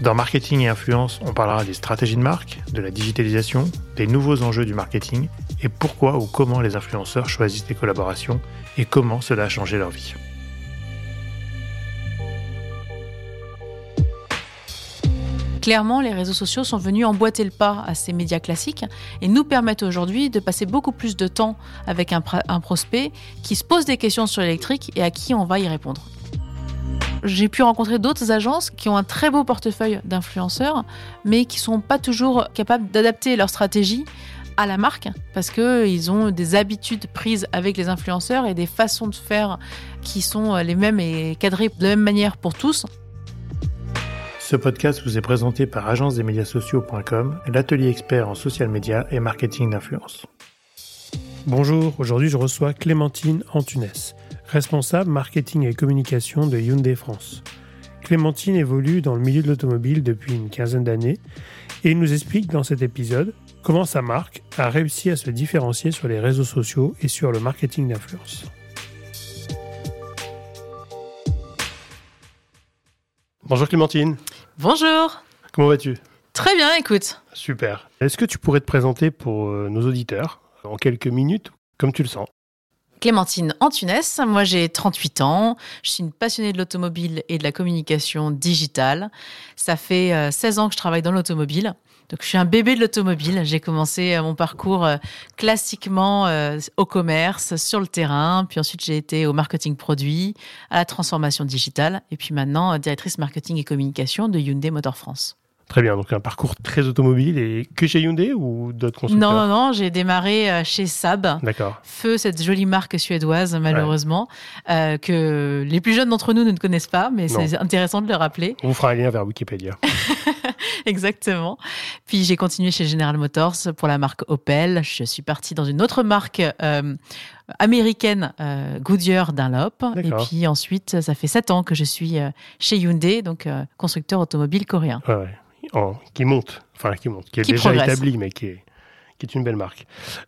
Dans Marketing et Influence, on parlera des stratégies de marque, de la digitalisation, des nouveaux enjeux du marketing et pourquoi ou comment les influenceurs choisissent des collaborations et comment cela a changé leur vie. Clairement, les réseaux sociaux sont venus emboîter le pas à ces médias classiques et nous permettent aujourd'hui de passer beaucoup plus de temps avec un, prospect qui se pose des questions sur l'électrique et à qui on va y répondre. J'ai pu rencontrer d'autres agences qui ont un très beau portefeuille d'influenceurs, mais qui sont pas toujours capables d'adapter leur stratégie à la marque parce qu'ils ont des habitudes prises avec les influenceurs et des façons de faire qui sont les mêmes et cadrées de la même manière pour tous. Ce podcast vous est présenté par agence-des-médias-sociaux.com, l'atelier expert en social media et marketing d'influence. Bonjour, aujourd'hui je reçois Clémentine Antunes, responsable marketing et communication de Hyundai France. Clémentine évolue dans le milieu de l'automobile depuis une quinzaine d'années et nous explique dans cet épisode comment sa marque a réussi à se différencier sur les réseaux sociaux et sur le marketing d'influence. Bonjour Clémentine. Bonjour. Comment vas-tu? Très bien, écoute. Super. Est-ce que tu pourrais te présenter pour euh, nos auditeurs en quelques minutes, comme tu le sens Clémentine Antunes, moi j'ai 38 ans, je suis une passionnée de l'automobile et de la communication digitale. Ça fait 16 euh, ans que je travaille dans l'automobile. Donc je suis un bébé de l'automobile. J'ai commencé euh, mon parcours classiquement au commerce, sur le terrain, puis ensuite j'ai été au marketing produit, à la transformation digitale, et puis maintenant directrice marketing et communication de Hyundai Motor France. Très bien, donc un parcours très automobile et que chez Hyundai ou d'autres constructeurs Non, non, non, j'ai démarré euh, chez Saab. D'accord. Feu, cette jolie marque suédoise, malheureusement, euh, que les plus jeunes d'entre nous ne connaissent pas, mais c'est intéressant de le rappeler. On vous fera un lien vers Wikipédia. Exactement. Puis j'ai continué chez General Motors pour la marque Opel. Je suis partie dans une autre marque euh, américaine, Goodyear Dunlop. Et puis ensuite, ça fait sept ans que je suis chez Hyundai, donc constructeur automobile coréen. Ouais, ouais qui monte, enfin qui monte, qui est déjà établi, mais qui est, qui est une belle marque.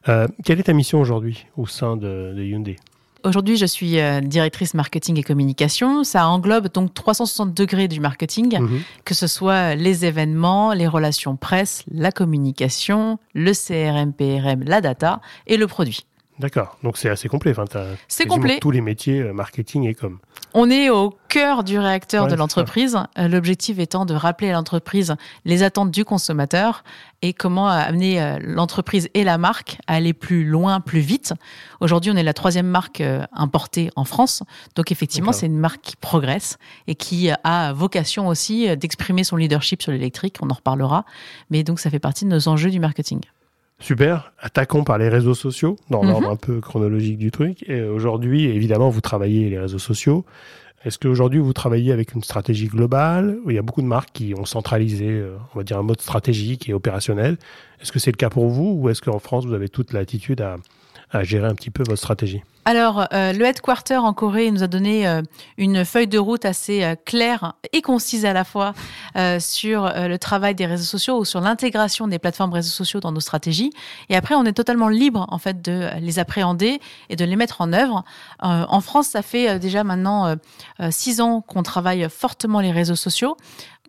Euh, quelle est ta mission aujourd'hui au sein de, Hyundai? Aujourd'hui, je suis euh, directrice marketing et communication. Ça englobe donc 360 degrés du marketing, mhm. que ce soit les événements, les relations presse, la communication, le CRM, PRM, la data et le produit. D'accord, donc c'est assez complet. Enfin, c'est complet. Tous les métiers euh, marketing et com. On est au cœur du réacteur de l'entreprise. Euh, l'objectif étant de rappeler à l'entreprise les attentes du consommateur et comment amener euh, l'entreprise et la marque à aller plus loin, plus vite. Aujourd'hui, on est la troisième marque importée en France. Donc effectivement, c'est une marque qui progresse et qui a vocation aussi d'exprimer son leadership sur l'électrique. On en reparlera. Mais donc ça fait partie de nos enjeux du marketing. Super. Attaquons par les réseaux sociaux, dans l'ordre mhm. un peu chronologique du truc. Et aujourd'hui, évidemment, vous travaillez les réseaux sociaux. Est-ce qu'aujourd'hui, vous travaillez avec une stratégie globale? Il y a beaucoup de marques qui ont centralisé, euh, on va dire, un mode stratégique et opérationnel. Est-ce que c'est le cas pour vous ou est-ce qu'en France, vous avez toute l'attitude à, à gérer un petit peu votre stratégie alors, euh, le headquarter en Corée nous a donné euh, une feuille de route assez euh, claire et concise à la fois sur le travail des réseaux sociaux ou sur l'intégration des plateformes réseaux sociaux dans nos stratégies. Et après, on est totalement libre en fait de les appréhender et de les mettre en œuvre. en France, ça fait déjà maintenant six ans qu'on travaille fortement les réseaux sociaux.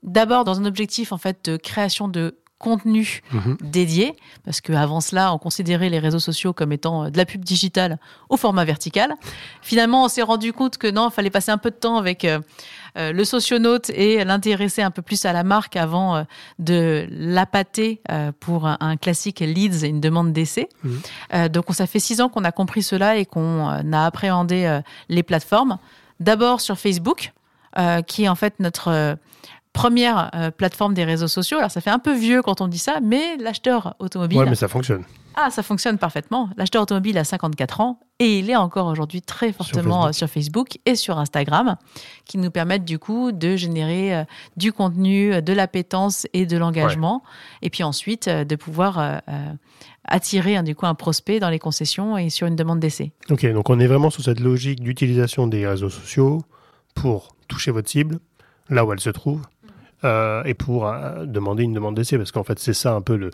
D'abord dans un objectif en fait de création de contenu mhm. dédié, parce qu'avant cela, on considérait les réseaux sociaux comme étant euh, de la pub digitale au format vertical. Finalement, on s'est rendu compte que non, il fallait passer un peu de temps avec euh, euh, le socionaute et l'intéresser un peu plus à la marque avant de l'appâter pour un, classique leads et une demande d'essai. Mhm. donc, on ça fait six ans qu'on a compris cela et qu'on a appréhendé les plateformes. D'abord sur Facebook, qui est en fait notre première euh, plateforme des réseaux sociaux. Alors ça fait un peu vieux quand on dit ça, mais l'acheteur automobile. Ouais, mais ça fonctionne. Ah, ça fonctionne parfaitement. L'acheteur automobile a 54 ans et il est encore aujourd'hui très fortement sur Facebook. et sur Instagram, qui nous permettent du coup de générer euh, du contenu, euh, de l'appétence et de l'engagement, et puis ensuite de pouvoir attirer hein, du coup un prospect dans les concessions et sur une demande d'essai. Ok, donc on est vraiment sur cette logique d'utilisation des réseaux sociaux pour toucher votre cible là où elle se trouve euh, et pour euh, demander une demande d'essai parce qu'en fait c'est ça un peu le,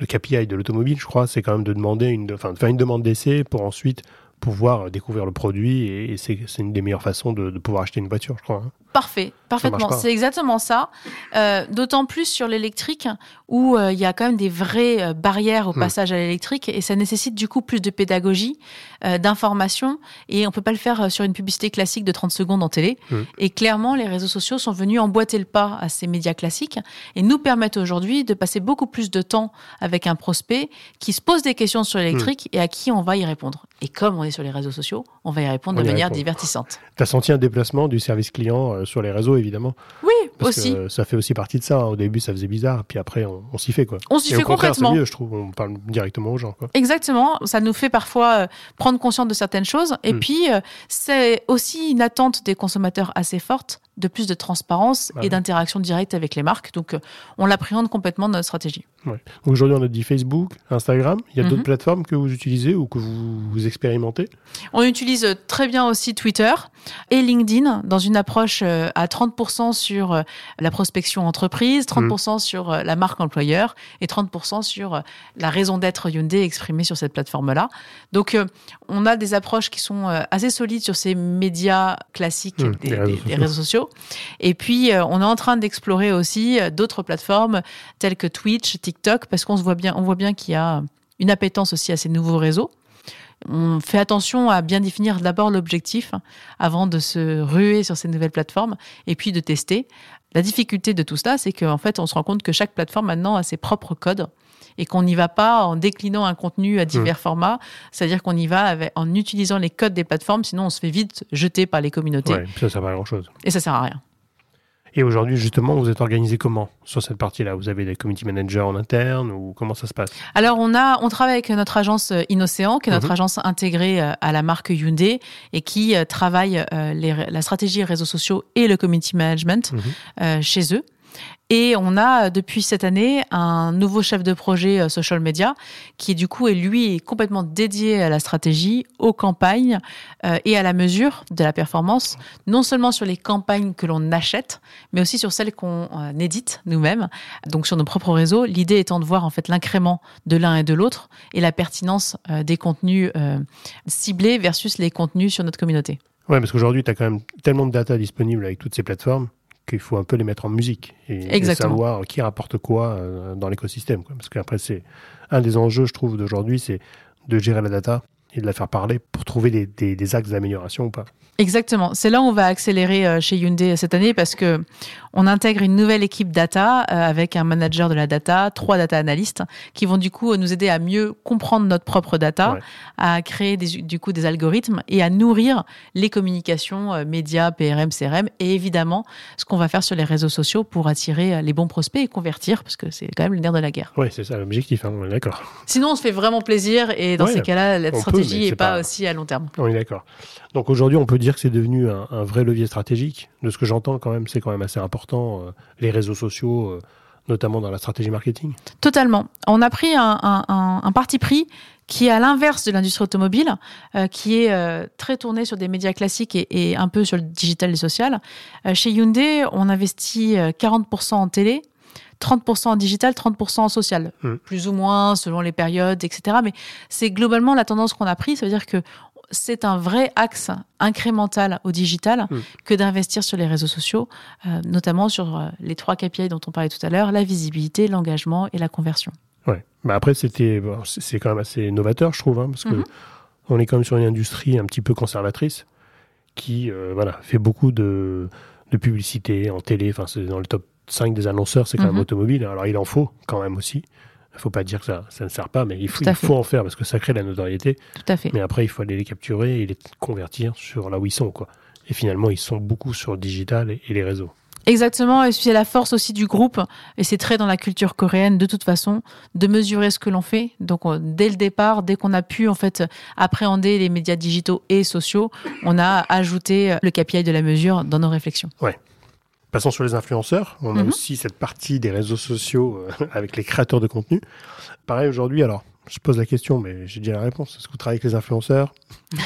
le KPI de l'automobile, je crois, c'est quand même de demander une, de faire une demande d'essai pour ensuite pouvoir découvrir le produit et, c'est une des meilleures façons de, pouvoir acheter une voiture, je crois. Hein. Parfait, parfaitement. C'est exactement ça. Euh, d'autant plus sur l'électrique où euh, il y a quand même des vraies euh, barrières au hmm. passage à l'électrique et ça nécessite du coup plus de pédagogie, d'information et on peut pas le faire sur une publicité classique de 30 secondes en télé. Hmm. Et clairement, les réseaux sociaux sont venus emboîter le pas à ces médias classiques et nous permettent aujourd'hui de passer beaucoup plus de temps avec un prospect qui se pose des questions sur l'électrique hmm. et à qui on va y répondre. Et comme on est sur les réseaux sociaux, on va y répondre de manière divertissante. Tu as senti un déplacement du service client sur les réseaux, évidemment. Oui, aussi. ça fait aussi partie de ça. Hein. Au début, ça faisait bizarre, puis après, on, s'y fait. Quoi. On s'y fait complètement. C'est mieux, je trouve. On parle directement aux gens. Quoi. Exactement. Ça nous fait parfois euh, prendre conscience de certaines choses. Et hmm. puis, euh, c'est aussi une attente des consommateurs assez forte de plus de transparence bah et d'interaction directe avec les marques. Donc, on l'appréhende complètement dans notre stratégie. Aujourd'hui, on a dit Facebook, Instagram. Il y a d'autres mhm. plateformes que vous utilisez ou que vous, expérimentez? On utilise très bien aussi Twitter et LinkedIn dans une approche à 30% sur euh, la prospection entreprise, 30% mm. sur euh, la marque employeur et 30% sur euh, la raison d'être Hyundai exprimée sur cette plateforme-là. Donc, on a des approches qui sont assez solides sur ces médias classiques mm, des, réseaux sociaux. Et puis, on est en train d'explorer aussi d'autres plateformes telles que Twitch, TikTok, parce qu'on voit bien, voit bien qu'il y a une appétence aussi à ces nouveaux réseaux on fait attention à bien définir d'abord l'objectif avant de se ruer sur ces nouvelles plateformes et puis de tester. La difficulté de tout cela, c'est qu'en fait, on se rend compte que chaque plateforme maintenant a ses propres codes et qu'on n'y va pas en déclinant un contenu à divers mmh. formats, c'est-à-dire qu'on y va en utilisant les codes des plateformes, sinon on se fait vite jeter par les communautés. Ouais, ça sert à grand-chose. Et ça sert à rien. Et aujourd'hui, justement, vous êtes organisé comment sur cette partie-là? Vous avez des community managers en interne ou comment ça se passe? Alors, on a, on travaille avec notre agence euh, Inocéan, qui est notre mhm. agence intégrée euh, à la marque Hyundai et qui euh, travaille la stratégie réseaux sociaux et le community management mhm. chez eux. Et on a depuis cette année un nouveau chef de projet euh, social media qui du coup est lui complètement dédié à la stratégie, aux campagnes euh, et à la mesure de la performance, non seulement sur les campagnes que l'on achète, mais aussi sur celles qu'on euh, édite nous-mêmes, donc sur nos propres réseaux. L'idée étant de voir en fait l'incrément de l'un et de l'autre et la pertinence des contenus ciblés versus les contenus sur notre communauté. Ouais, parce qu'aujourd'hui, tu as quand même tellement de data disponible avec toutes ces plateformes qu'il faut un peu les mettre en musique et, savoir qui rapporte quoi euh, dans l'écosystème. Parce qu'après, c'est un des enjeux, je trouve, d'aujourd'hui, c'est de gérer la data et de la faire parler pour trouver des, des axes d'amélioration ou pas. Exactement. C'est là où on va accélérer euh, chez Hyundai cette année parce que on intègre une nouvelle équipe data euh, avec un manager de la data, trois data analystes qui vont du coup nous aider à mieux comprendre notre propre data, à créer des, du coup des algorithmes et à nourrir les communications euh, médias, PRM, CRM et évidemment ce qu'on va faire sur les réseaux sociaux pour attirer les bons prospects et convertir parce que c'est quand même le nerf de la guerre. Oui, c'est ça l'objectif, hein, d'accord. Sinon, on se fait vraiment plaisir et dans ces cas-là, la stratégie n'est pas, aussi à long terme. On est d'accord. Donc aujourd'hui, on peut dire que c'est devenu un, vrai levier stratégique. De ce que j'entends quand même, c'est quand même assez important, euh, les réseaux sociaux, euh, notamment dans la stratégie marketing. Totalement. On a pris un, parti pris qui est à l'inverse de l'industrie automobile, euh, qui est très tourné sur des médias classiques et, un peu sur le digital et social. chez Hyundai, on investit 40% en télé, 30% en digital, 30% en social, mmh. plus ou moins selon les périodes, etc. Mais c'est globalement la tendance qu'on a prise. Ça veut dire que c'est un vrai axe incrémental au digital hmm. que d'investir sur les réseaux sociaux, euh, notamment sur euh, les trois KPI dont on parlait tout à l'heure, la visibilité, l'engagement et la conversion. Ouais. Bah après, c'était, c'est quand même assez novateur, je trouve, hein, parce que mhm. on est quand même sur une industrie un petit peu conservatrice qui, euh, voilà, fait beaucoup de, de publicité en télé. Enfin, c'est dans le top 5 des annonceurs, c'est quand même mhm. automobile. Alors, il en faut quand même aussi. Il ne faut pas dire que ça, ça ne sert pas, mais il faut, il faut en faire parce que ça crée la notoriété. Tout à fait. Mais après, il faut aller les capturer et les convertir sur là où ils sont. Quoi. Et finalement, ils sont beaucoup sur le digital et, les réseaux. Exactement, et c'est la force aussi du groupe, et c'est très dans la culture coréenne de toute façon, de mesurer ce que l'on fait. Donc dès le départ, dès qu'on a pu en fait appréhender les médias digitaux et sociaux, on a ajouté le KPI de la mesure dans nos réflexions. Ouais. Passons sur les influenceurs. On a mhm. aussi cette partie des réseaux sociaux euh, avec les créateurs de contenu. Pareil aujourd'hui, alors je pose la question, mais j'ai déjà la réponse. Est-ce que vous travaillez avec les influenceurs?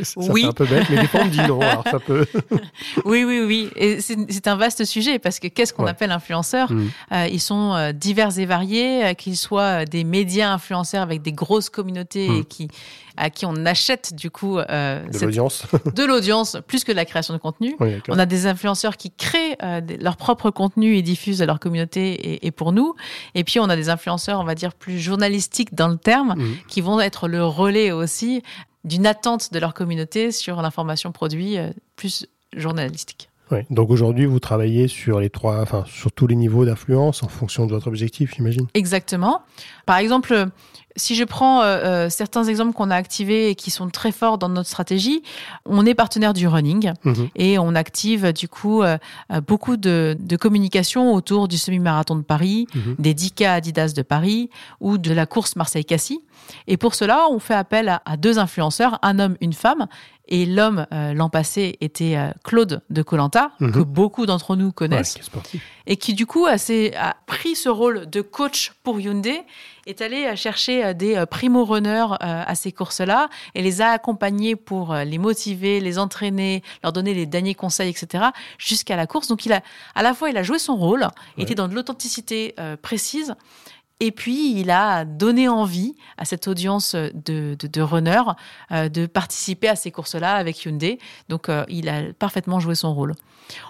Ça oui. C'est un peu bête, mais des fois on me dit non, alors ça peut. oui, oui, oui. Et c'est un vaste sujet parce que qu'est-ce qu'on appelle influenceurs mm. euh, Ils sont euh, divers et variés, euh, qu'ils soient des médias influenceurs avec des grosses communautés et mm. qui à qui on achète du coup de l'audience, de l'audience plus que de la création de contenu. on a des influenceurs qui créent leur propre contenu et diffusent à leur communauté et, pour nous. Et puis on a des influenceurs, on va dire plus journalistiques dans le terme, mm. qui vont être le relais aussi d'une attente de leur communauté sur l'information produit euh, plus journalistique. Donc aujourd'hui, vous travaillez sur les trois, enfin sur tous les niveaux d'influence en fonction de votre objectif, j'imagine. Exactement. Par exemple, si je prends euh, euh, certains exemples qu'on a activés et qui sont très forts dans notre stratégie, on est partenaire du running mhm. et on active du coup euh, beaucoup de, de, communication autour du semi-marathon de Paris, mhm. des 10K Adidas de Paris ou de la course Marseille-Cassis. Et pour cela, on fait appel à, à, deux influenceurs, un homme, une femme, et l'homme, euh, l'an passé, était euh, Claude de Colanta, mhm. que beaucoup d'entre nous connaissent. et qui, du coup, a, a, pris ce rôle de coach pour Hyundai, est allé chercher euh, des primo-runners à ces courses-là et les a accompagnés pour les motiver, les entraîner, leur donner les derniers conseils, etc., jusqu'à la course. Donc, il a, à la fois, il a joué son rôle, était dans de l'authenticité précise, et puis, il a donné envie à cette audience de, de, runners euh, de participer à ces courses-là avec Hyundai. Donc, euh, il a parfaitement joué son rôle.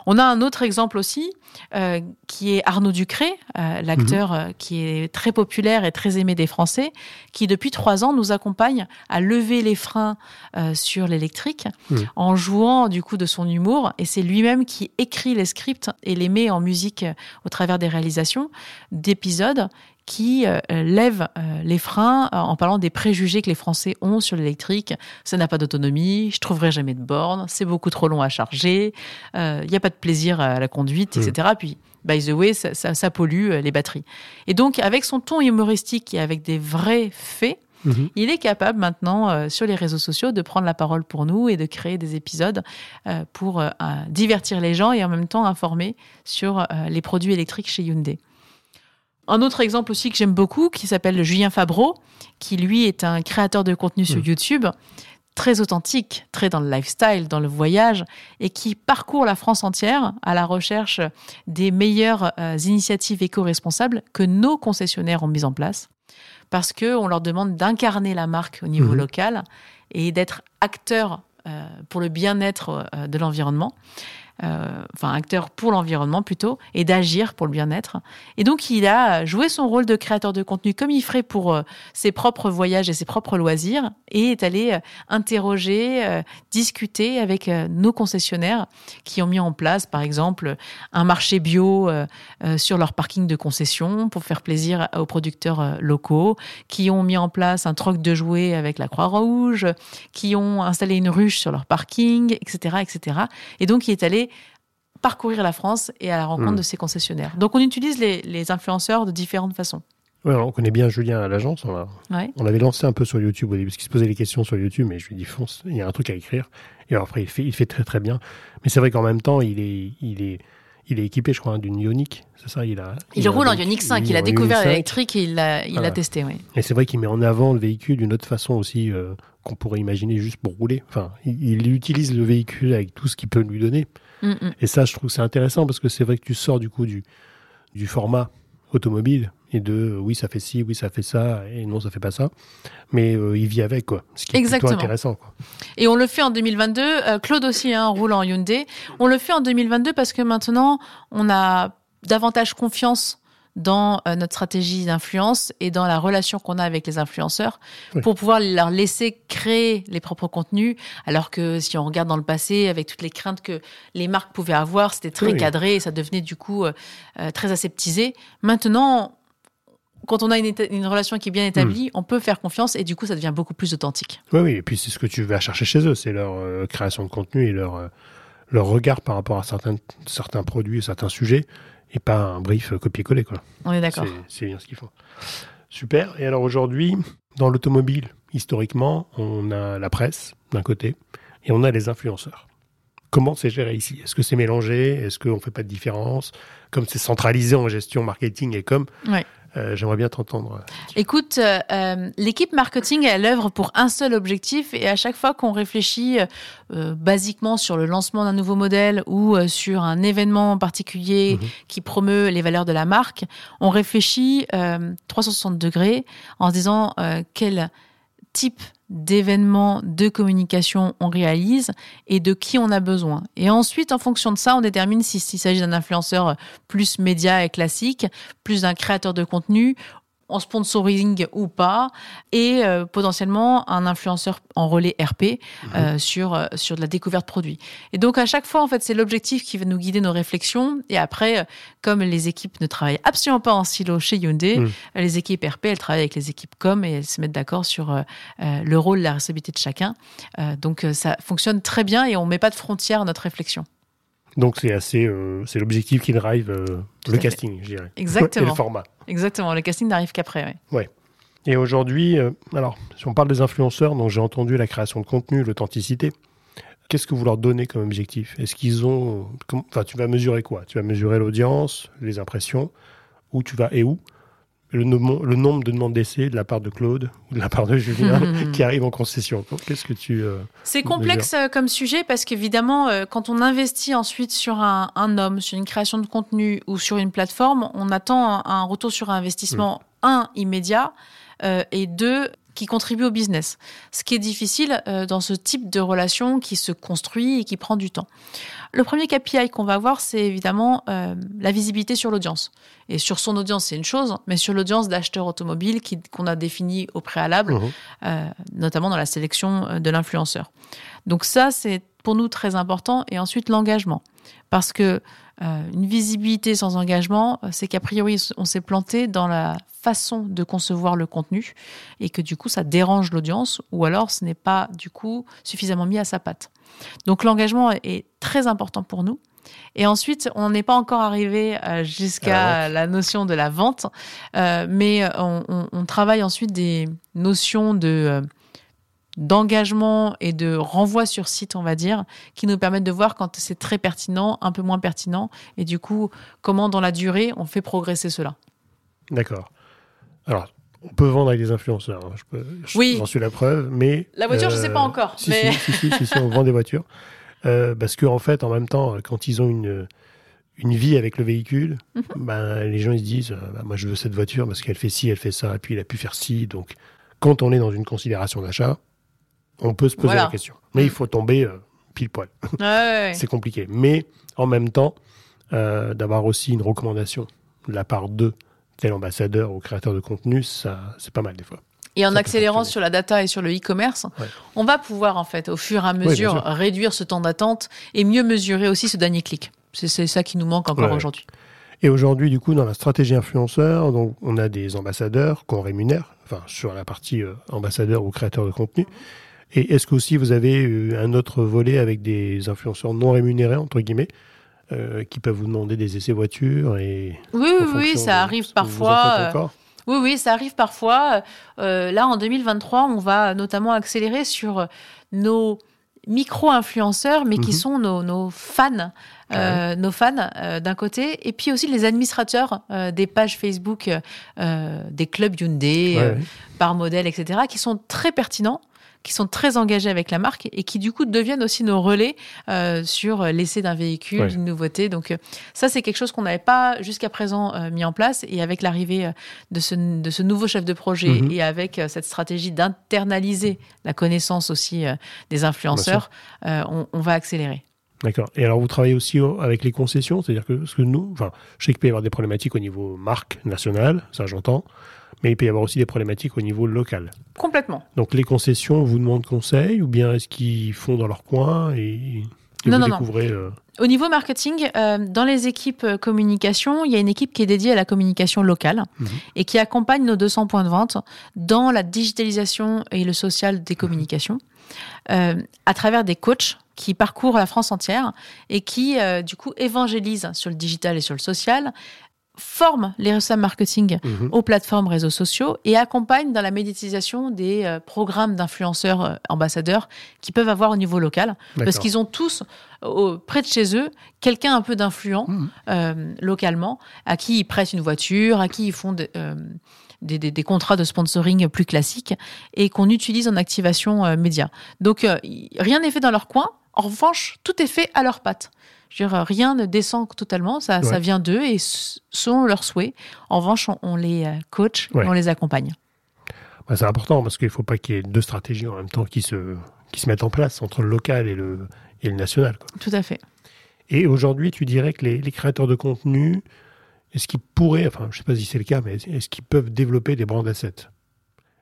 On a un autre exemple aussi, euh, qui est Arnaud Ducré, l'acteur mhm. qui est très populaire et très aimé des Français, qui depuis trois ans nous accompagne à lever les freins sur l'électrique mhm. en jouant du coup de son humour. Et c'est lui-même qui écrit les scripts et les met en musique au travers des réalisations d'épisodes qui euh, lève euh, les freins euh, en parlant des préjugés que les Français ont sur l'électrique. Ça n'a pas d'autonomie, je trouverai jamais de borne, c'est beaucoup trop long à charger, il n'y a pas de plaisir à la conduite, etc. Mmh. Puis, by the way, ça, ça, pollue les batteries. Et donc, avec son ton humoristique et avec des vrais faits, mmh. Il est capable maintenant sur les réseaux sociaux de prendre la parole pour nous et de créer des épisodes pour divertir les gens et en même temps informer sur les produits électriques chez Hyundai. Un autre exemple aussi que j'aime beaucoup, qui s'appelle Julien Fabreau, qui lui est un créateur de contenu sur mm. YouTube, très authentique, très dans le lifestyle, dans le voyage, et qui parcourt la France entière à la recherche des meilleures euh, initiatives éco-responsables que nos concessionnaires ont mises en place, parce qu'on leur demande d'incarner la marque au niveau mm-hmm. local et d'être acteur euh, pour le bien-être euh, de l'environnement. Euh, enfin acteur pour l'environnement plutôt, et d'agir pour le bien-être. Et donc il a joué son rôle de créateur de contenu comme il ferait pour euh, ses propres voyages et ses propres loisirs, et est allé euh, interroger, discuter avec nos concessionnaires qui ont mis en place, par exemple, un marché bio sur leur parking de concession pour faire plaisir aux producteurs locaux, qui ont mis en place un troc de jouets avec la Croix-Rouge, qui ont installé une ruche sur leur parking, etc., etc. Et donc il est allé parcourir la France et à la rencontre hmm. de ses concessionnaires. Donc on utilise les, influenceurs de différentes façons. on connaît bien Julien à l'agence. On, on avait lancé un peu sur YouTube au début, parce qu'il se posait des questions sur YouTube, mais je lui ai dit fonce, il y a un truc à écrire. Et après, il fait, il fait très très bien. Mais c'est vrai qu'en même temps, il est, il est, il est équipé, je crois, d'une Ioniq. C'est ça, il a. Il, roule en Ioniq 5. Il, a découvert l'électrique et il l'a, il testé, oui. Et c'est vrai qu'il met en avant le véhicule d'une autre façon aussi euh, qu'on pourrait imaginer juste pour rouler. Enfin, il, il, utilise le véhicule avec tout ce qu'il peut lui donner. Mm, mm. Et ça, je trouve c'est intéressant parce que c'est vrai que tu sors du coup du, du format automobile et de euh, oui ça fait ci, oui ça fait ça et non ça fait pas ça, mais euh, il vit avec quoi, ce qui est plutôt intéressant. Quoi. Et on le fait en 2022. Euh, Claude aussi hein, roule en Hyundai. On le fait en 2022 parce que maintenant on a davantage confiance dans euh, notre stratégie d'influence et dans la relation qu'on a avec les influenceurs pour pouvoir leur laisser créer les propres contenus. Alors que si on regarde dans le passé, avec toutes les craintes que les marques pouvaient avoir, c'était très cadré et ça devenait du coup euh, euh, très aseptisé. Maintenant, quand on a une, une, relation qui est bien établie, hmm. on peut faire confiance et du coup, ça devient beaucoup plus authentique. Oui, oui, et puis c'est ce que tu vas chercher chez eux, c'est leur création de contenu et leur leur regard par rapport à certains, certains produits et certains sujets et pas un brief copier-coller. Quoi. On est d'accord. C'est bien ce qu'ils font. Super. Et alors aujourd'hui, dans l'automobile, historiquement, on a la presse d'un côté et on a les influenceurs. Comment c'est géré ici? Est-ce que c'est mélangé? Est-ce qu'on ne fait pas de différence? Comme c'est centralisé en gestion marketing et comme, Ouais. Euh, j'aimerais bien t'entendre. Écoute, euh, euh, l'équipe marketing, elle œuvre pour un seul objectif et à chaque fois qu'on réfléchit euh, basiquement sur le lancement d'un nouveau modèle ou euh, sur un événement en particulier Mhm. qui promeut les valeurs de la marque, on réfléchit euh, 360 degrés en se disant euh, quel type d'événement de communication on réalise et de qui on a besoin. Et ensuite, en fonction de ça, on détermine si- s'il s'agit d'un influenceur plus média et classique, plus d'un créateur de contenu en sponsoring ou pas, et euh, potentiellement un influenceur en relais RP euh, sur, euh, sur de la découverte produit. Et donc à chaque fois, en fait, c'est l'objectif qui va nous guider nos réflexions. Et après, comme les équipes ne travaillent absolument pas en silo chez Hyundai, Mm. les équipes RP, elles travaillent avec les équipes com et elles se mettent d'accord sur euh, le rôle, la responsabilité de chacun. Donc ça fonctionne très bien et on met pas de frontières à notre réflexion. Donc c'est assez, euh, c'est l'objectif qui drive euh, le casting, je dirais. Exactement. Et le format. Exactement. Le casting n'arrive qu'après. ouais. Et aujourd'hui, euh, alors, si on parle des influenceurs, donc j'ai entendu la création de contenu, l'authenticité. Qu'est-ce que vous leur donnez comme objectif? Est-ce qu'ils ont, enfin, tu vas mesurer quoi? Tu vas mesurer l'audience, les impressions, où tu vas et où? Le, nom- le nombre de demandes d'essai de la part de Claude ou de la part de Julien qui arrivent en concession. Qu'est-ce que tu euh, C'est complexe euh, comme sujet parce qu'évidemment, euh, quand on investit ensuite sur un, un homme, sur une création de contenu ou sur une plateforme, on attend un, un retour sur investissement, un, immédiat, euh, et deux, qui contribue au business. Ce qui est difficile euh, dans ce type de relation qui se construit et qui prend du temps. Le premier KPI qu'on va avoir, c'est évidemment euh, la visibilité sur l'audience. Et sur son audience, c'est une chose, mais sur l'audience d'acheteurs automobiles qu'on a défini au préalable, Mhm. euh, notamment dans la sélection de l'influenceur. Donc ça, c'est pour nous très important. Et ensuite, l'engagement. Parce que une visibilité sans engagement, euh, c'est qu'a priori, on s'est planté dans la façon de concevoir le contenu et que du coup, ça dérange l'audience ou alors ce n'est pas du coup suffisamment mis à sa patte. Donc l'engagement est très important pour nous. Et ensuite, on n'est pas encore arrivé euh, jusqu'à la notion de la vente, euh, mais on, on- on travaille ensuite des notions de euh, d'engagement et de renvoi sur site, on va dire, qui nous permettent de voir quand c'est très pertinent, un peu moins pertinent, et du coup, comment dans la durée on fait progresser cela? D'accord. Alors, on peut vendre avec des influenceurs. hein. Je peux, je- Oui. J'en suis la preuve, mais. La voiture, je sais pas encore, Si, mais- si, si, si, si, on vend des voitures. Euh, parce qu'en en fait, en même temps, quand ils ont une, une vie avec le véhicule, Mhm. ben, les gens ils se disent euh, bah, Moi, je veux cette voiture parce qu'elle fait ci, elle fait ça, et puis il a pu faire ci. Donc, quand on est dans une considération d'achat, on peut se poser Voilà. la question. Mais il faut tomber euh, pile poil. Ouais, ouais, ouais. C'est compliqué. Mais en même temps, euh, d'avoir aussi une recommandation de la part de tel ambassadeur ou créateur de contenu, ça, c'est pas mal des fois. Et en Ça accélérant sur la data et sur le e-commerce, Ouais. on va pouvoir en fait, au fur et à mesure, réduire ce temps d'attente et mieux mesurer aussi ce dernier clic. C'est c'est ça qui nous manque encore aujourd'hui. Et aujourd'hui, du coup, dans la stratégie influenceur, donc, on a des ambassadeurs qu'on rémunère, enfin, sur la partie euh, ambassadeur ou créateur de contenu. Et est-ce qu'aussi vous avez euh, un autre volet avec des influenceurs non rémunérés, entre guillemets, euh, qui peuvent vous demander des essais voitures et Oui, oui, oui, ça arrive que parfois. euh, Oui, oui, ça arrive parfois. Euh, là, en 2023, on va notamment accélérer sur nos micro-influenceurs, mais qui Mhm. sont nos, nos fans, euh, nos fans euh, d'un côté, et puis aussi les administrateurs des pages Facebook, des clubs Hyundai, Ouais, par modèle, etc., qui sont très pertinents qui sont très engagés avec la marque et qui du coup deviennent aussi nos relais euh, sur l'essai d'un véhicule, Ouais. d'une nouveauté. Donc euh, ça c'est quelque chose qu'on n'avait pas jusqu'à présent euh, mis en place et avec l'arrivée de ce, de ce nouveau chef de projet Mhm. et avec euh, cette stratégie d'internaliser la connaissance aussi des influenceurs, on, on va accélérer. D'accord. Et alors, vous travaillez aussi au- avec les concessions, c'est-à-dire que, que nous, enfin, je sais qu'il peut y avoir des problématiques au niveau marque nationale, ça j'entends, mais il peut y avoir aussi des problématiques au niveau local. Complètement. Donc, les concessions vous demandent conseil, ou bien est-ce qu'ils font dans leur coin et Non, vous non, non. découvrez euh, Au niveau marketing, euh, dans les équipes euh, communication, il y a une équipe qui est dédiée à la communication locale Mhm. et qui accompagne nos 200 points de vente dans la digitalisation et le social des communications euh, à travers des coachs qui parcourent la France entière et qui, euh, du coup, évangélisent sur le digital et sur le social, forment les responsables marketing mhm. aux plateformes réseaux sociaux et accompagnent dans la médiatisation des euh, programmes d'influenceurs euh, ambassadeurs qui peuvent avoir au niveau local parce qu'ils ont tous au- près de chez eux quelqu'un un peu d'influent Mhm. euh, localement à qui ils prêtent une voiture, à qui ils font de- des, des- des contrats de sponsoring plus classiques et qu'on utilise en activation média. Donc rien n'est fait dans leur coin. En revanche, tout est fait à leur patte. Je veux dire, rien ne descend totalement, ça, vient d'eux et selon leurs souhaits. En revanche, on, on les euh, coach Ouais. on les accompagne. Bah, c'est important parce qu'il ne faut pas qu'il y ait deux stratégies en même temps qui se, qui se mettent en place entre le local et le, et le national. quoi. Tout à fait. Et aujourd'hui, tu dirais que les, les créateurs de contenu, est-ce qu'ils pourraient, enfin, je ne sais pas si c'est le cas, mais est-ce qu'ils peuvent développer des brand assets?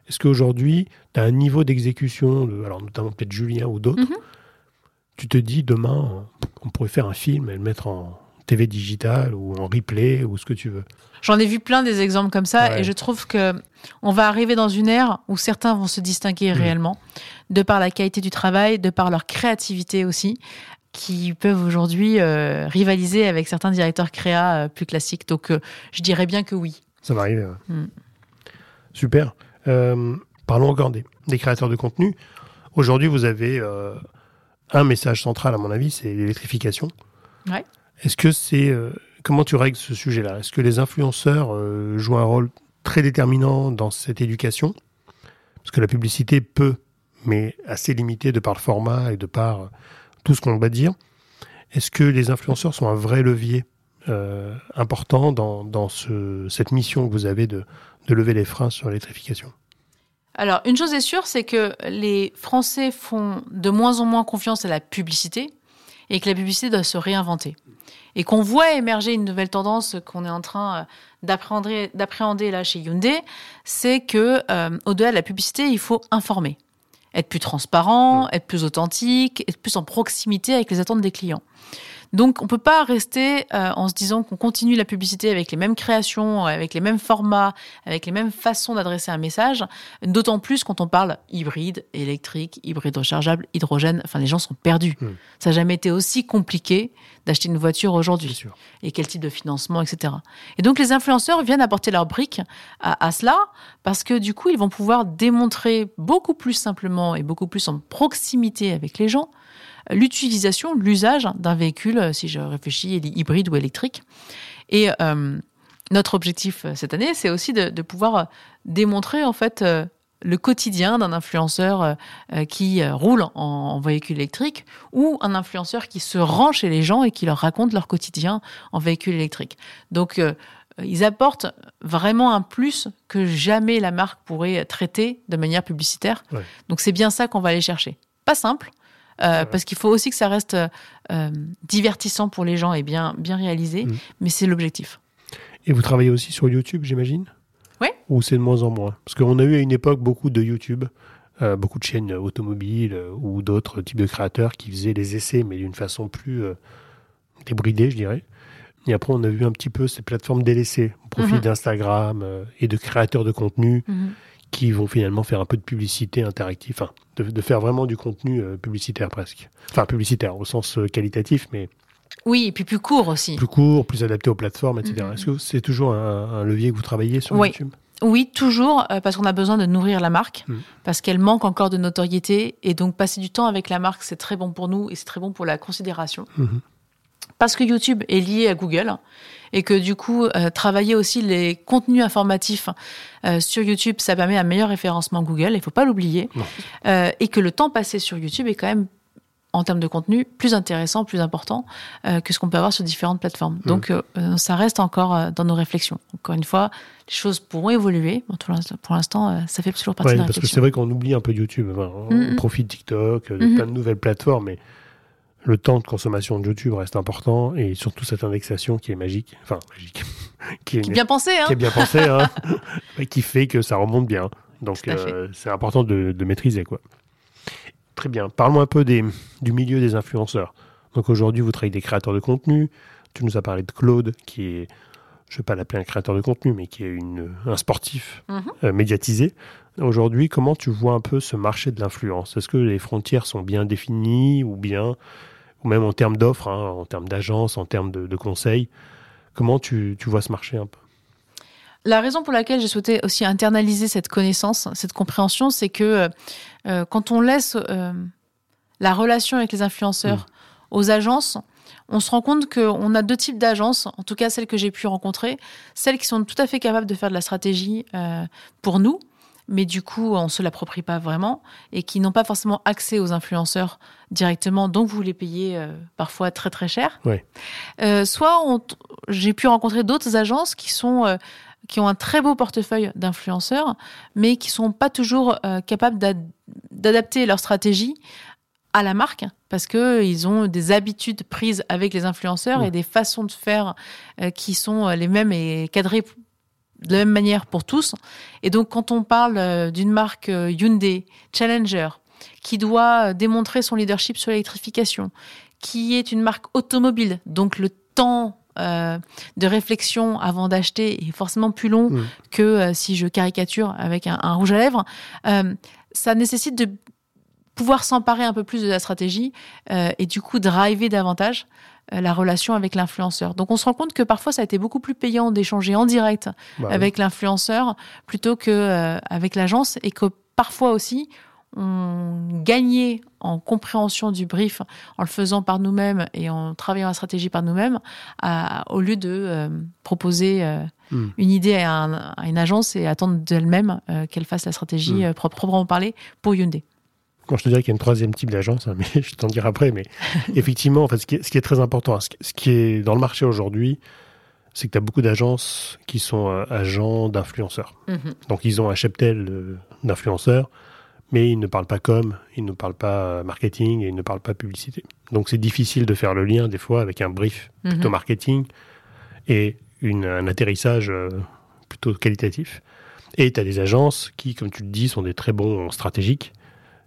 Est-ce qu'aujourd'hui, tu as un niveau d'exécution, de, alors notamment peut-être Julien ou d'autres, Mhm. Tu te dis demain, on pourrait faire un film et le mettre en TV digital ou en replay ou ce que tu veux. J'en ai vu plein des exemples comme ça Ouais. et je trouve que on va arriver dans une ère où certains vont se distinguer Mm. réellement de par la qualité du travail, de par leur créativité aussi, qui peuvent aujourd'hui euh, rivaliser avec certains directeurs créa euh, plus classiques. Donc euh, je dirais bien que oui. Ça va arriver. ouais. Mm. Super. Parlons encore des, des créateurs de contenu. Aujourd'hui, vous avez un message central, à mon avis, c'est l'électrification. Ouais. Est-ce que c'est. euh, comment tu règles ce sujet-là? Est-ce que les influenceurs euh, jouent un rôle très déterminant dans cette éducation? Parce que la publicité peut, mais assez limitée de par le format et de par euh, tout ce qu'on va dire. Est-ce que les influenceurs sont un vrai levier euh, important dans, dans ce- cette mission que vous avez de, de lever les freins sur l'électrification? Alors, une chose est sûre, c'est que les Français font de moins en moins confiance à la publicité et que la publicité doit se réinventer. Et qu'on voit émerger une nouvelle tendance qu'on est en train euh, d'appréhender, d'appréhender là chez Hyundai, c'est que euh, au-delà de la publicité, il faut informer, être plus transparent, être plus authentique, être plus en proximité avec les attentes des clients. Donc, on peut pas rester euh, en se disant qu'on continue la publicité avec les mêmes créations, avec les mêmes formats, avec les mêmes façons d'adresser un message. D'autant plus quand on parle hybride, électrique, hybride rechargeable, hydrogène. Enfin, les gens sont perdus. Mm. Ça n'a jamais été aussi compliqué d'acheter une voiture aujourd'hui. Et quel type de financement, etc. Et donc, les influenceurs viennent apporter leur brique à, à cela parce que du coup, ils vont pouvoir démontrer beaucoup plus simplement et beaucoup plus en proximité avec les gens l'utilisation, l'usage d'un véhicule, euh, si je réfléchis, hybride ou électrique. Et euh, notre objectif euh, cette année, c'est aussi de, de pouvoir démontrer en fait euh, le quotidien d'un influenceur euh, qui roule en, en véhicule électrique ou un influenceur qui se rend chez les gens et qui leur raconte leur quotidien en véhicule électrique. Donc, ils apportent vraiment un plus que jamais la marque pourrait traiter de manière publicitaire. Ouais. Donc, c'est bien ça qu'on va aller chercher. Pas simple, euh, Ouais. parce qu'il faut aussi que ça reste euh, divertissant pour les gens et bien, bien réalisé, Mm. mais c'est l'objectif. Et vous travaillez aussi sur YouTube, j'imagine? Ouais. Ou c'est de moins en moins? Parce qu'on a eu à une époque beaucoup de YouTube, euh, beaucoup de chaînes automobiles ou d'autres types de créateurs qui faisaient des essais, mais d'une façon plus débridée, je dirais. Et après, on a vu un petit peu ces plateformes délaissées au profit Mhm. d'Instagram et de créateurs de contenu Mhm. Qui vont finalement faire un peu de publicité interactive, enfin, de, de faire vraiment du contenu euh, publicitaire presque. Enfin, publicitaire au sens euh, qualitatif, mais Oui, et puis plus court aussi. plus court, plus adapté aux plateformes, etc. Mhm. Est-ce que c'est toujours un, un levier que vous travaillez sur Oui. YouTube? Oui, toujours, euh, parce qu'on a besoin de nourrir la marque, Mm. parce qu'elle manque encore de notoriété, et donc passer du temps avec la marque, c'est très bon pour nous et c'est très bon pour la considération. Mhm. Parce que YouTube est lié à Google, et que du coup, euh, travailler aussi les contenus informatifs euh, sur YouTube, ça permet un meilleur référencement Google, il faut pas l'oublier. Euh, et que le temps passé sur YouTube est quand même en termes de contenu, plus intéressant, plus important que ce qu'on peut avoir sur différentes plateformes. Mm. Donc, ça reste encore dans nos réflexions. Encore une fois, les choses pourront évoluer. Pour l'instant- ça fait toujours partie Ouais, de la parce que réflexion. c'est vrai qu'on oublie un peu YouTube. Enfin, on Mhm. profite de TikTok, de plein de nouvelles plateformes, mais le temps de consommation de YouTube reste important et surtout cette indexation qui est magique. Enfin, magique. qui, est, Qui est bien pensé, hein qui est bien pensée, hein, et qui fait que ça remonte bien. Donc, euh, c'est important de, de maîtriser, quoi. Très bien. Parlons un peu des, du milieu des influenceurs. Donc aujourd'hui, vous travaillez avec des créateurs de contenu. Tu nous as parlé de Claude, qui est, je ne vais pas l'appeler un créateur de contenu, mais qui est une, un sportif Mhm. euh, médiatisé. Aujourd'hui, comment tu vois un peu ce marché de l'influence? Est-ce que les frontières sont bien définies ou bien, ou même en termes d'offres, hein, en termes d'agence, en termes de, de conseils Comment tu, tu vois ce marché un peu? La raison pour laquelle j'ai souhaité aussi internaliser cette connaissance, cette compréhension, c'est que euh, quand on laisse euh, la relation avec les influenceurs aux agences, on se rend compte qu'on a deux types d'agences, en tout cas celles que j'ai pu rencontrer, celles qui sont tout à fait capables de faire de la stratégie euh, pour nous, mais du coup on se l'approprie pas vraiment et qui n'ont pas forcément accès aux influenceurs directement, donc vous les payez euh, parfois très très cher. Ouais. Euh, soit j'ai pu rencontrer d'autres agences qui sont qui ont un très beau portefeuille d'influenceurs, mais qui sont pas toujours euh, capables d'ad- d'adapter leur stratégie à la marque parce que ils ont des habitudes prises avec les influenceurs Mm. et des façons de faire euh, qui sont euh, les mêmes et cadrées de la même manière pour tous. Et donc, quand on parle euh, d'une marque Hyundai, Challenger, qui doit démontrer son leadership sur l'électrification, qui est une marque automobile, donc le temps euh, de réflexion avant d'acheter est forcément plus long Mm. que euh, si je caricature avec un, un rouge à lèvres. Euh, ça nécessite de pouvoir s'emparer un peu plus de la stratégie euh, et du coup driver davantage euh, la relation avec l'influenceur. Donc on se rend compte que parfois ça a été beaucoup plus payant d'échanger en direct Bah oui. avec l'influenceur plutôt que euh, avec l'agence et que parfois aussi on gagnait en compréhension du brief en le faisant par nous-mêmes et en travaillant la stratégie par nous-mêmes au lieu de proposer Hmm. une idée à, un- à une agence et attendre d'elle-même euh, qu'elle fasse la stratégie Hmm. euh, propre- proprement parler pour Hyundai. Quand je te dirais qu'il y a une troisième type d'agence, hein, mais je t'en dirai après. Mais effectivement, en fait, ce, qui est, ce qui est très important, hein, ce, qui- est dans le marché aujourd'hui, c'est que tu as beaucoup d'agences qui sont euh, agents d'influenceurs. Donc, ils ont un cheptel euh, d'influenceurs, mais ils ne parlent pas com, ils ne parlent pas euh, marketing et ils ne parlent pas publicité. Donc, c'est difficile de faire le lien, des fois, avec un brief Mhm. plutôt marketing et une, un atterrissage euh, plutôt qualitatif. Et tu as des agences qui, comme tu le dis, sont des très bons stratégiques,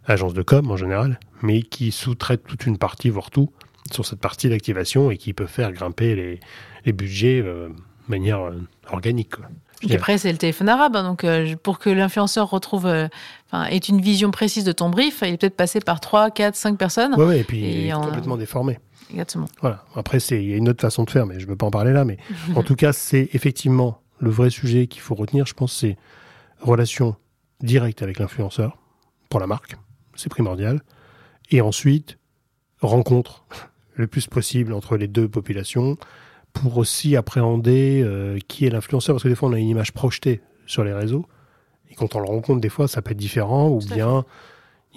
agences de com en général, mais qui sous-traitent toute une partie, voire tout, sur cette partie d'activation et qui peuvent faire grimper les, les budgets euh, de manière euh, organique. quoi. Et après, c'est le téléphone arabe. hein, donc, euh, pour que l'influenceur retrouve, enfin, ait une vision précise de ton brief, il est peut-être passé par 3, 4, 5 personnes. Ouais, et puis Et il est en- complètement déformé. Exactement. Voilà. Après, il y a une autre façon de faire, mais je ne veux pas en parler là. Mais en tout cas, c'est effectivement le vrai sujet qu'il faut retenir. Je pense, c'est relation directe avec l'influenceur pour la marque, c'est primordial. Et ensuite, rencontre le plus possible entre les deux populations pour aussi appréhender euh, qui est l'influenceur, parce que des fois, on a une image projetée sur les réseaux. Et quand on le rencontre, des fois, ça peut être différent, ou bien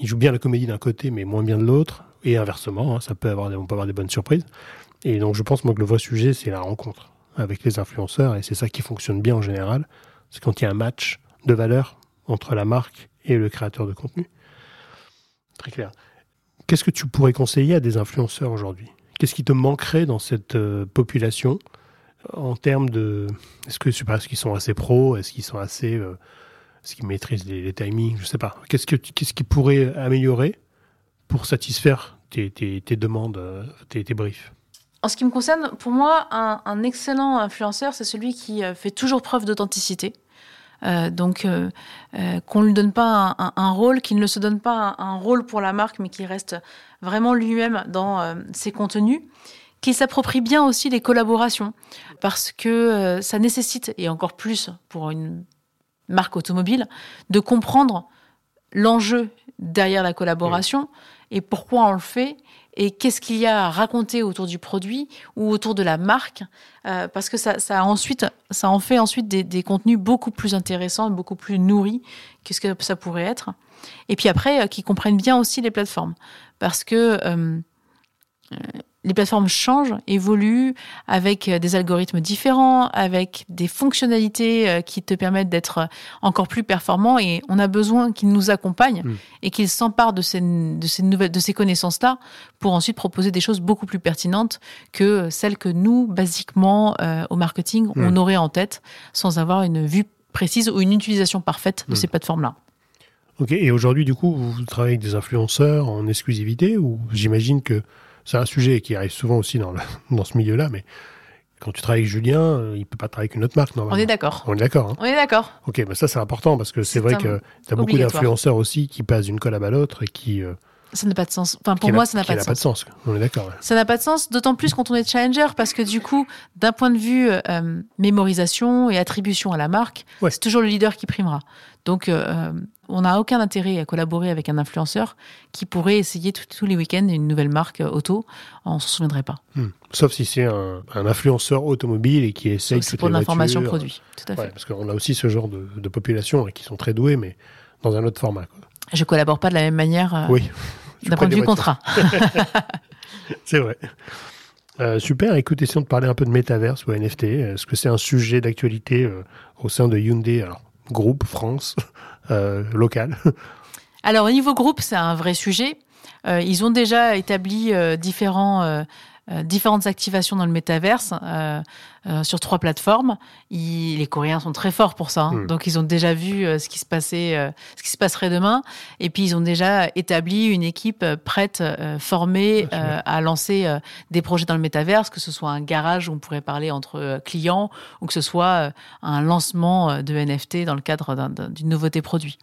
il joue bien la comédie d'un côté, mais moins bien de l'autre, et inversement, hein, ça peut avoir, des- on peut avoir des bonnes surprises. Et donc, je pense moi que le vrai sujet, c'est la rencontre avec les influenceurs, et c'est ça qui fonctionne bien en général. C'est quand il y a un match de valeur entre la marque et le créateur de contenu. Très clair. Qu'est-ce que tu pourrais conseiller à des influenceurs aujourd'hui? Qu'est-ce qui te manquerait dans cette euh, population? En termes de est-ce que qu'ils sont assez pros? Est-ce qu'ils sont assez euh, est-ce qu'ils maîtrisent les, timings? Je sais pas. Qu'est-ce que qu'est-ce qui pourrait améliorer pour satisfaire tes, tes, demandes euh, tes, briefs? En ce qui me concerne, pour moi, un, excellent influenceur, c'est celui qui fait toujours preuve d'authenticité. Euh, donc, euh, euh, qu'on ne lui donne pas un, un- un rôle, qu'il ne se donne pas un, un rôle pour la marque, mais qu'il reste vraiment lui-même dans euh, ses contenus, qu'il s'approprie bien aussi les collaborations, parce que euh, ça nécessite, et encore plus pour une marque automobile, de comprendre l'enjeu derrière la collaboration et pourquoi on le fait et qu'est-ce qu'il y a à raconter autour du produit ou autour de la marque, euh, parce que ça, ça, ensuite, ça en fait ensuite des, des contenus beaucoup plus intéressants, beaucoup plus nourris que ce que ça pourrait être. Et puis après, euh, qui comprennent bien aussi les plateformes, parce que euh, euh, les plateformes changent, évoluent avec euh, des algorithmes différents, avec des fonctionnalités euh, qui te permettent d'être euh, encore plus performant et on a besoin qu'ils nous accompagnent Mm. et qu'ils s'emparent de ces, de ces nouvelles, de ces connaissances-là pour ensuite proposer des choses beaucoup plus pertinentes que celles que nous, basiquement, euh, au marketing, on Mm. aurait en tête sans avoir une vue précise ou une utilisation parfaite de Mm. ces plateformes-là. Ok, et aujourd'hui, du coup, vous travaillez avec des influenceurs en exclusivité ou j'imagine que c'est un sujet qui arrive souvent aussi dans, le- dans ce milieu-là, mais quand tu travailles avec Julien, euh, il peut pas travailler avec une autre marque On normalement. est d'accord. On est d'accord. hein On est d'accord. ok, mais ça c'est important parce que c'est vrai que tu as beaucoup d'influenceurs aussi qui passent d'une collab à l'autre et qui. euh, Ça n'a pas de sens. Enfin, pour moi, n'a- ça n'a pas de sens. sens. quoi. On est d'accord. Ça n'a pas de sens, d'autant plus quand on est challenger, parce que du coup, d'un point de vue euh, mémorisation et attribution à la marque, Ouais. c'est toujours le leader qui primera. Donc, euh, on n'a aucun intérêt à collaborer avec un influenceur qui pourrait essayer tout- tous les week-ends une nouvelle marque euh, auto. On s'en souviendrait pas. Hmm. Sauf si c'est un, un influenceur automobile et qui essaye C'est toutes pour les l'information voitures. produit. Tout à fait. Ouais, parce qu'on a aussi ce genre de, de population qui sont très doués, mais dans un autre format. quoi. Je collabore pas de la même manière euh, Oui. D'un point de vue contrat. C'est vrai. Euh, super, écoute, essayons de parler un peu de métaverse ou NFT. Est-ce que c'est un sujet d'actualité euh, au sein de Hyundai, alors groupe France, euh, local Alors, au niveau groupe, c'est un vrai sujet. Euh, ils ont déjà établi euh, différents, différentes activations dans le métaverse euh, euh, sur trois plateformes. Ils- les Coréens sont très forts pour ça. hein. Mm. Donc, ils ont déjà vu euh, ce qui se passait, euh, ce qui se passerait demain. Et puis, ils ont déjà établi une équipe euh, prête, euh, formée euh, à lancer euh, des projets dans le métaverse, que ce soit un garage où on pourrait parler entre euh, clients ou que ce soit euh, un lancement euh, de NFT dans le cadre d'un- d'un- d'une nouveauté produit.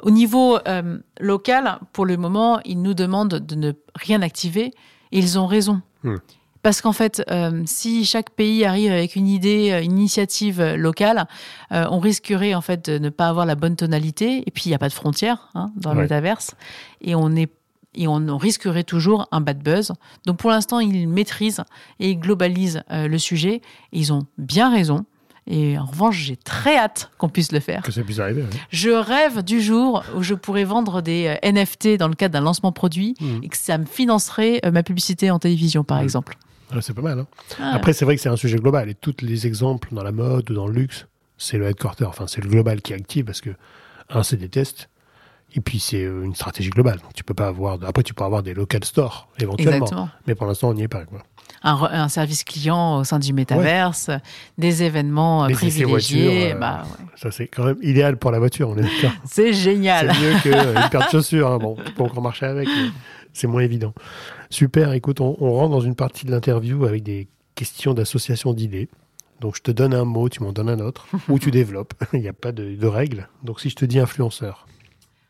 Au niveau euh, local, pour le moment, ils nous demandent de ne rien activer. Et ils ont raison. Hmm. Parce qu'en fait, euh, si chaque pays arrive avec une idée, euh, une initiative euh, locale, euh, on risquerait en fait de ne pas avoir la bonne tonalité. Et puis il n'y a pas de frontières hein, dans le Ouais. métaverse, et on est et on, on risquerait toujours un bad buzz. Donc pour l'instant, ils maîtrisent et ils globalisent euh, le sujet. Et ils ont bien raison. Et en revanche, j'ai très hâte qu'on puisse le faire. Que ça puisse arriver. ouais. Je rêve du jour où je pourrais vendre des euh, NFT dans le cadre d'un lancement produit Mhm. et que ça me financerait euh, ma publicité en télévision, par exemple. Ah, c'est pas mal. hein. Ah, Après, c'est vrai que c'est un sujet global. Et tous les exemples dans la mode ou dans le luxe, c'est le headquarter. Enfin, c'est le global qui est actif parce que, un, c'est des tests. Et puis, c'est euh, une stratégie globale. Donc, tu peux pas avoir. Après, tu peux avoir des local stores, éventuellement. exactement. Mais pour l'instant, on n'y est pas. Quoi. Un, service client au sein du métaverse, des événements euh, Les essais privilégiés. voitures, euh, bah, ouais. Ça, c'est quand même idéal pour la voiture, on est d'accord. C'est C'est génial. mieux qu'une paire de chaussures. hein. Bon, tu peux encore marcher avec, mais c'est moins évident. Super, écoute, on, on rentre dans une partie de l'interview avec des questions d'association d'idées. Donc, je te donne un mot, tu m'en donnes un autre, ou tu développes. Il n'y a pas de, de règles. Donc, si je te dis influenceur,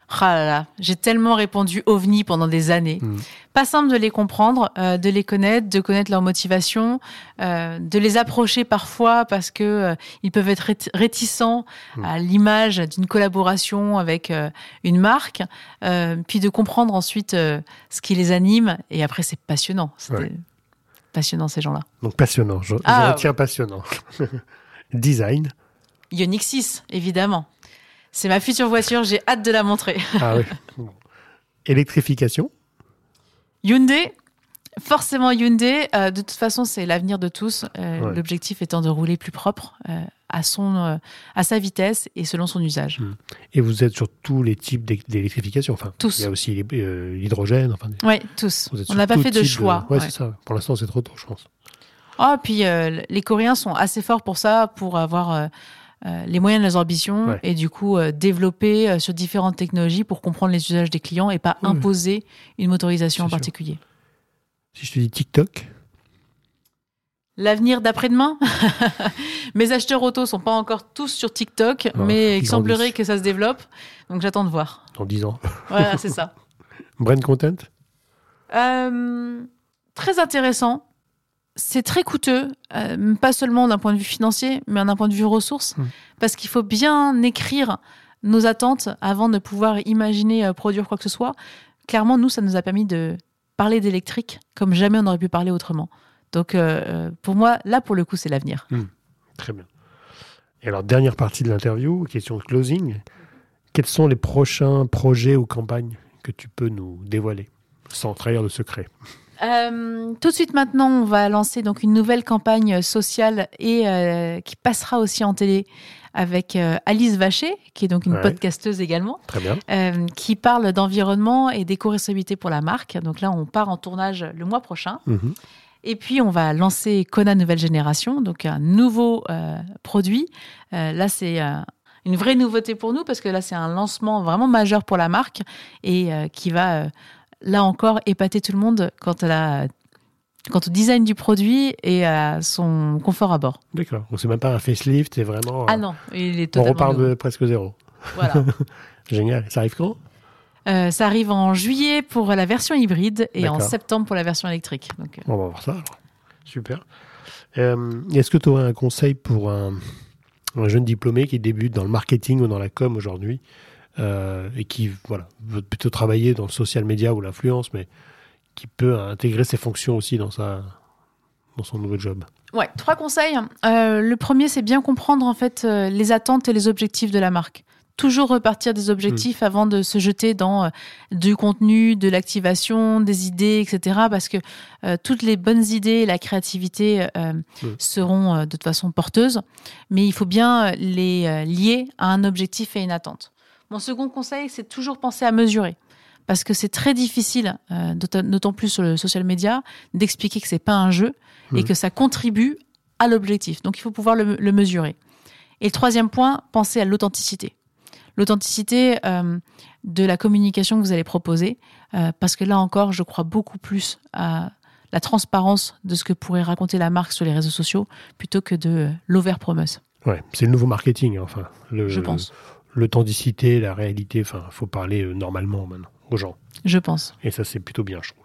Ah là là, j'ai tellement répondu ovni pendant des années. Hmm. Pas simple de les comprendre, euh, de les connaître, de connaître leur motivation, euh, de les approcher parfois parce que euh, ils peuvent être rét- réticents Hmm. à l'image d'une collaboration avec euh, une marque, puis de comprendre ensuite ce qui les anime. Et après, c'est passionnant. C'est Ouais. passionnant ces gens-là. donc passionnant, je, je Ah, retiens passionnant. Design, Ioniq 6, évidemment. C'est ma future voiture, j'ai hâte de la montrer. ah oui. Électrification, Hyundai, forcément Hyundai. euh, de toute façon, c'est l'avenir de tous. euh, Ouais. L'objectif étant de rouler plus propre euh, à son, à sa vitesse et selon son usage. et vous êtes sur tous les types d'é- d'électrification. Enfin, Tous. Il y a aussi l'hydrogène. Enfin, Ouais, tous. On n'a pas fait de choix. Ouais, ouais. c'est ça. Pour l'instant, c'est trop tôt, je pense. Oh, puis les Coréens sont assez forts pour ça, pour avoir les moyens de leurs ambitions Ouais. et du coup euh, développer euh, sur différentes technologies pour comprendre les usages des clients et pas Oui, imposer une motorisation en sûr. particulier. Si je te dis TikTok, L'avenir d'après-demain? Mes acheteurs auto sont pas encore tous sur TikTok, mais il semblerait que ça se développe. Donc j'attends de voir. dans 10 ans. Voilà, c'est ça. Brand content? Euh, très intéressant. C'est très coûteux, euh, pas seulement d'un point de vue financier, mais d'un point de vue ressources, Mm. parce qu'il faut bien écrire nos attentes avant de pouvoir imaginer euh, produire quoi que ce soit. Clairement, nous, ça nous a permis de parler d'électrique comme jamais on aurait pu parler autrement. Donc, euh, pour moi, là, pour le coup, c'est l'avenir. Très bien. Et alors, dernière partie de l'interview, question de closing. Quels sont les prochains projets ou campagnes que tu peux nous dévoiler sans trahir de secret? Euh, tout de suite maintenant, on va lancer donc une nouvelle campagne sociale et euh, qui passera aussi en télé avec euh, Alice Vacher, qui est donc une Ouais. podcasteuse également, Très bien. qui parle d'environnement et d'éco-responsabilité pour la marque. Donc là, on part en tournage le mois prochain. Mhm. Et puis, on va lancer Kona Nouvelle Génération, donc un nouveau produit. Là, c'est une vraie nouveauté pour nous parce que là, c'est un lancement vraiment majeur pour la marque et qui va là encore, épater tout le monde quant, à la, quant au design du produit et à son confort à bord. D'accord. Donc c'est même pas un facelift, c'est vraiment. Ah non, il est On totalement. repart nouveau. de presque zéro. Voilà. Génial. Ça arrive quand? Euh, ça arrive en juillet pour la version hybride et en septembre pour la version électrique. Donc, euh, On va voir ça alors. Super. Euh, Est-ce que tu aurais un conseil pour un, un jeune diplômé qui débute dans le marketing ou dans la com aujourd'hui? Euh, et qui voilà, veut plutôt travailler dans le social media ou l'influence, mais qui peut intégrer ses fonctions aussi dans, sa, dans son nouveau job Ouais, trois conseils. Euh, le premier, c'est bien comprendre en fait euh, les attentes et les objectifs de la marque. Toujours repartir des objectifs avant de se jeter dans euh, du contenu, de l'activation, des idées, etc. Parce que euh, toutes les bonnes idées et la créativité euh, Mm. seront de toute façon porteuses, mais il faut bien les lier à un objectif et une attente. Mon second conseil, c'est toujours penser à mesurer. Parce que c'est très difficile, euh, d'autant plus sur le social media, d'expliquer que c'est pas un jeu et Mhm. que ça contribue à l'objectif. Donc il faut pouvoir le, le mesurer. Et le troisième point, pensez à l'authenticité. L'authenticité euh, de la communication que vous allez proposer, euh, parce que là encore, je crois beaucoup plus à la transparence de ce que pourrait raconter la marque sur les réseaux sociaux plutôt que de l'over-promise, Ouais, c'est le nouveau marketing, enfin. Le, je pense. L'authenticité, la réalité, enfin, faut parler euh, normalement maintenant aux gens. Je pense. Et ça, c'est plutôt bien, je trouve.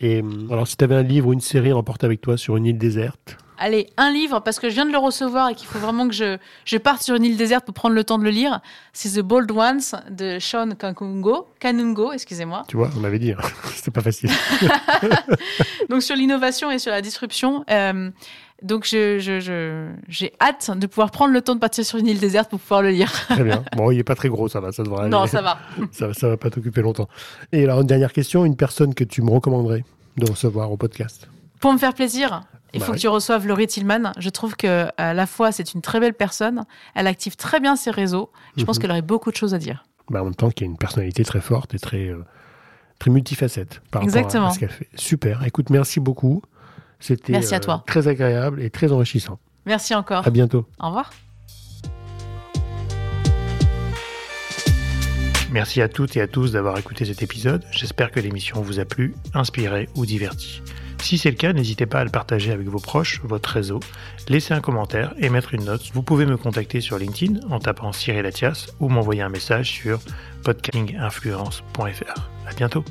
Et hum, alors, si tu avais un livre ou une série à emporter avec toi sur une île déserte, Allez, un livre, parce que je viens de le recevoir et qu'il faut vraiment que je, je parte sur une île déserte pour prendre le temps de le lire. C'est The Bold Ones de Sean Kanungo. Kanungo, excusez-moi. tu vois, on m'avait dit, hein, c'était pas facile. Donc sur l'innovation et sur la disruption. Euh, donc je, je, je- j'ai hâte de pouvoir prendre le temps de partir sur une île déserte pour pouvoir le lire. Très bien. Bon, il est pas très gros, ça va, ça devrait aller. non, ça va. ça, ça va pas t'occuper longtemps. Et alors, une dernière question, une personne que tu me recommanderais de recevoir au podcast Pour me faire plaisir, il Bah faut oui. que tu reçoives Laurie Tillman. Je trouve que à la fois c'est une très belle personne, elle active très bien ses réseaux. Je pense Mhm. qu'elle aurait beaucoup de choses à dire. bah, En même temps, qui a une personnalité très forte et très, euh, très multifacette par rapport Exactement. à ce qu'elle fait. Super. Écoute, merci beaucoup. C'était euh, Merci à toi. très agréable et très enrichissant. Merci encore. À bientôt. Au revoir. Merci à toutes et à tous d'avoir écouté cet épisode. J'espère que l'émission vous a plu, inspiré ou diverti. Si c'est le cas, n'hésitez pas à le partager avec vos proches, votre réseau, laisser un commentaire et mettre une note. Vous pouvez me contacter sur LinkedIn en tapant Cyril Latias ou m'envoyer un message sur podcastinginfluence.fr. À bientôt.